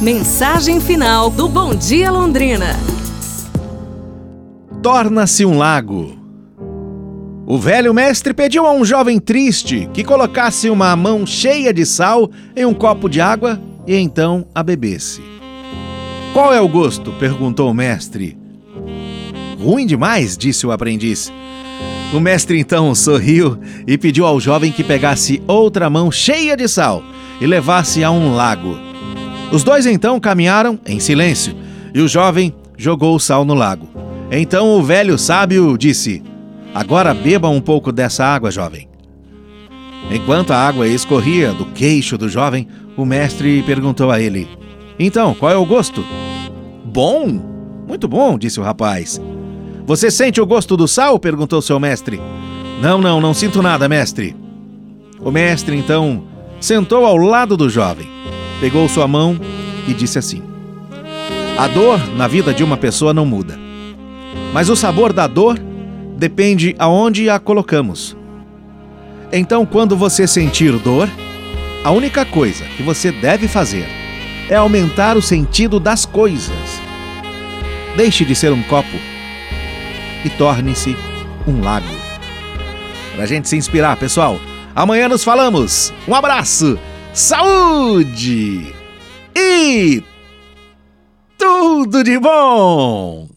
Mensagem final do Bom Dia Londrina. Torna-se um lago. O velho mestre pediu a um jovem triste que colocasse uma mão cheia de sal em um copo de água e então a bebesse. Qual é o gosto? perguntou o mestre. Ruim demais, disse o aprendiz. O mestre então sorriu e pediu ao jovem que pegasse outra mão cheia de sal e levasse a um lago. Os dois então caminharam em silêncio e o jovem jogou o sal no lago. Então o velho sábio disse: Agora beba um pouco dessa água, jovem. Enquanto a água escorria do queixo do jovem, o mestre perguntou a ele: Então, qual é o gosto? Bom, muito bom, disse o rapaz. Você sente o gosto do sal? perguntou seu mestre. Não, não, não sinto nada, mestre. O mestre então sentou ao lado do jovem, pegou sua mão e disse assim: A dor na vida de uma pessoa não muda, mas o sabor da dor depende aonde a colocamos. Então, quando você sentir dor, a única coisa que você deve fazer é aumentar o sentido das coisas. Deixe de ser um copo e torne-se um. Para a gente se inspirar, pessoal. Amanhã nos falamos. Um abraço, saúde e tudo de bom!